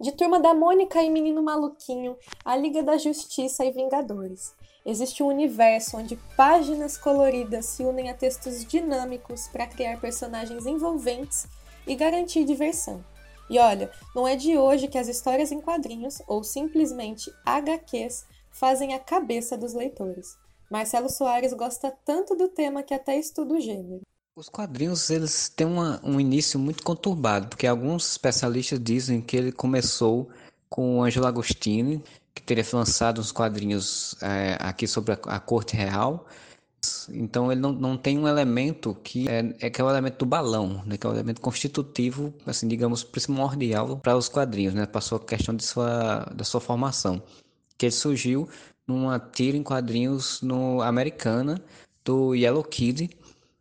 De Turma da Mônica e Menino Maluquinho, a Liga da Justiça e Vingadores. Existe um universo onde páginas coloridas se unem a textos dinâmicos para criar personagens envolventes e garantir diversão. E olha, não é de hoje que as histórias em quadrinhos, ou simplesmente HQs, fazem a cabeça dos leitores. Marcelo Soares gosta tanto do tema que até estuda o gênero. Os quadrinhos eles têm uma, um início muito conturbado, porque alguns especialistas dizem que ele começou com o Angelo Agostini, que teria lançado uns quadrinhos é, aqui sobre a, a, corte real. Então ele não, não tem um elemento que é, é que é o elemento do balão, né, que é o elemento constitutivo, assim digamos primordial para os quadrinhos, né, passou a questão de sua da sua formação, que ele surgiu numa tira em quadrinhos no americana do Yellow Kid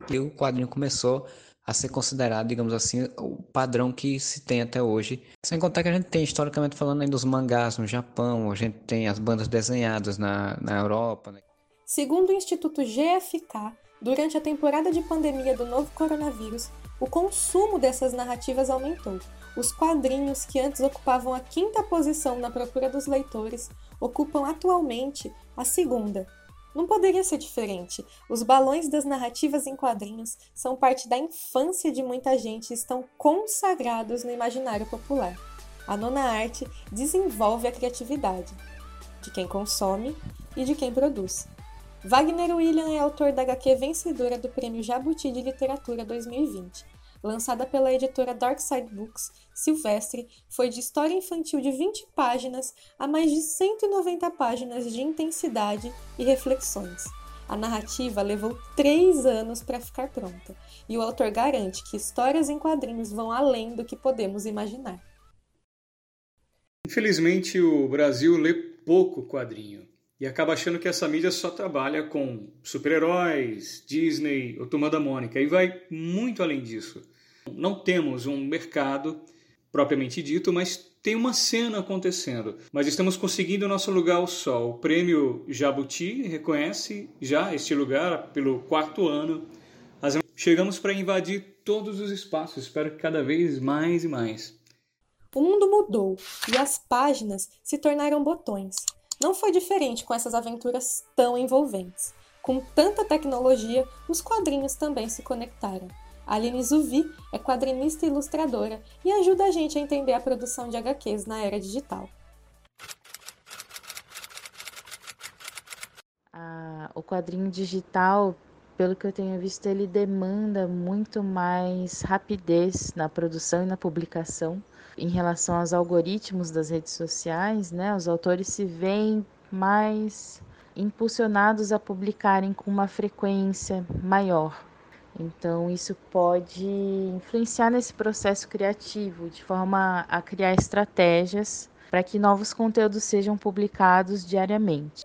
e o quadrinho começou a ser considerado, digamos assim, o padrão que se tem até hoje. Sem contar que a gente tem, historicamente falando, ainda os mangás no Japão, a gente tem as bandas desenhadas na, na Europa. Né? Segundo o Instituto GFK, durante a temporada de pandemia do novo coronavírus, o consumo dessas narrativas aumentou. Os quadrinhos, que antes ocupavam a quinta posição na procura dos leitores, ocupam atualmente a segunda, não poderia ser diferente. Os balões das narrativas em quadrinhos são parte da infância de muita gente e estão consagrados no imaginário popular. A nona arte desenvolve a criatividade de quem consome e de quem produz. Wagner William é autor da HQ vencedora do Prêmio Jabuti de Literatura 2020 lançada pela editora Darkside Books, Silvestre foi de história infantil de 20 páginas a mais de 190 páginas de intensidade e reflexões. A narrativa levou três anos para ficar pronta, e o autor garante que histórias em quadrinhos vão além do que podemos imaginar. Infelizmente, o Brasil lê pouco quadrinho e acaba achando que essa mídia só trabalha com super-heróis, Disney ou Turma da Mônica, e vai muito além disso. Não temos um mercado propriamente dito, mas tem uma cena acontecendo. Mas estamos conseguindo nosso lugar ao sol. O prêmio Jabuti reconhece já este lugar pelo quarto ano. Chegamos para invadir todos os espaços, espero que cada vez mais e mais. O mundo mudou e as páginas se tornaram botões. Não foi diferente com essas aventuras tão envolventes. Com tanta tecnologia, os quadrinhos também se conectaram. A Aline Zuvi é quadrinista e ilustradora e ajuda a gente a entender a produção de HQs na era digital. Ah, o quadrinho digital, pelo que eu tenho visto, ele demanda muito mais rapidez na produção e na publicação. Em relação aos algoritmos das redes sociais, né, os autores se veem mais impulsionados a publicarem com uma frequência maior, então, isso pode influenciar nesse processo criativo, de forma a criar estratégias para que novos conteúdos sejam publicados diariamente.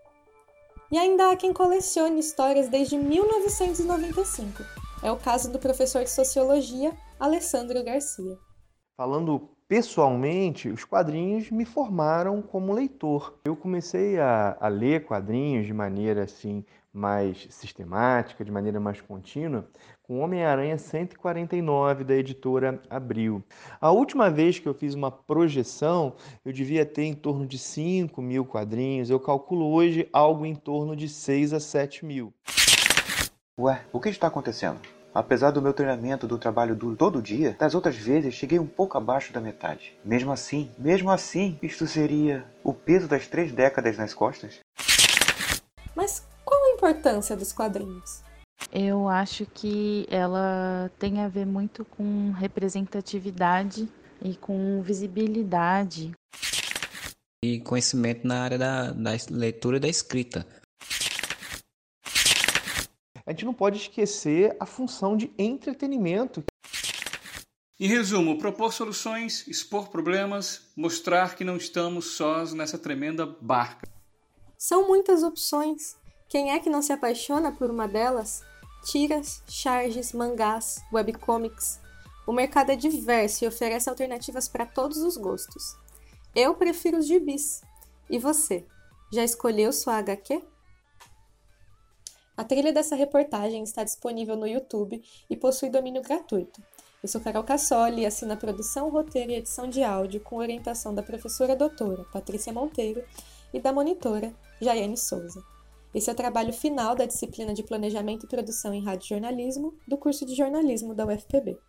E ainda há quem colecione histórias desde 1995. É o caso do professor de sociologia Alessandro Garcia. Falando pessoalmente, os quadrinhos me formaram como leitor. Eu comecei a, a ler quadrinhos de maneira assim mais sistemática, de maneira mais contínua, com Homem-Aranha 149 da editora Abril. A última vez que eu fiz uma projeção, eu devia ter em torno de 5 mil quadrinhos. Eu calculo hoje algo em torno de 6 a 7 mil. Ué, o que está acontecendo? Apesar do meu treinamento do trabalho duro todo dia, das outras vezes cheguei um pouco abaixo da metade. Mesmo assim, mesmo assim, isto seria o peso das três décadas nas costas? Mas qual a importância dos quadrinhos? Eu acho que ela tem a ver muito com representatividade e com visibilidade. E conhecimento na área da, da leitura e da escrita. A gente não pode esquecer a função de entretenimento. Em resumo, propor soluções, expor problemas, mostrar que não estamos sós nessa tremenda barca. São muitas opções. Quem é que não se apaixona por uma delas? tiras, charges, mangás, webcomics. O mercado é diverso e oferece alternativas para todos os gostos. Eu prefiro os gibis. E você? Já escolheu sua HQ? A trilha dessa reportagem está disponível no YouTube e possui domínio gratuito. Eu sou Carol Cassoli e assino a produção, roteiro e edição de áudio com orientação da professora doutora Patrícia Monteiro e da monitora Jaiane Souza. Esse é o trabalho final da disciplina de Planejamento e Produção em Rádio Jornalismo do curso de jornalismo da UFPB.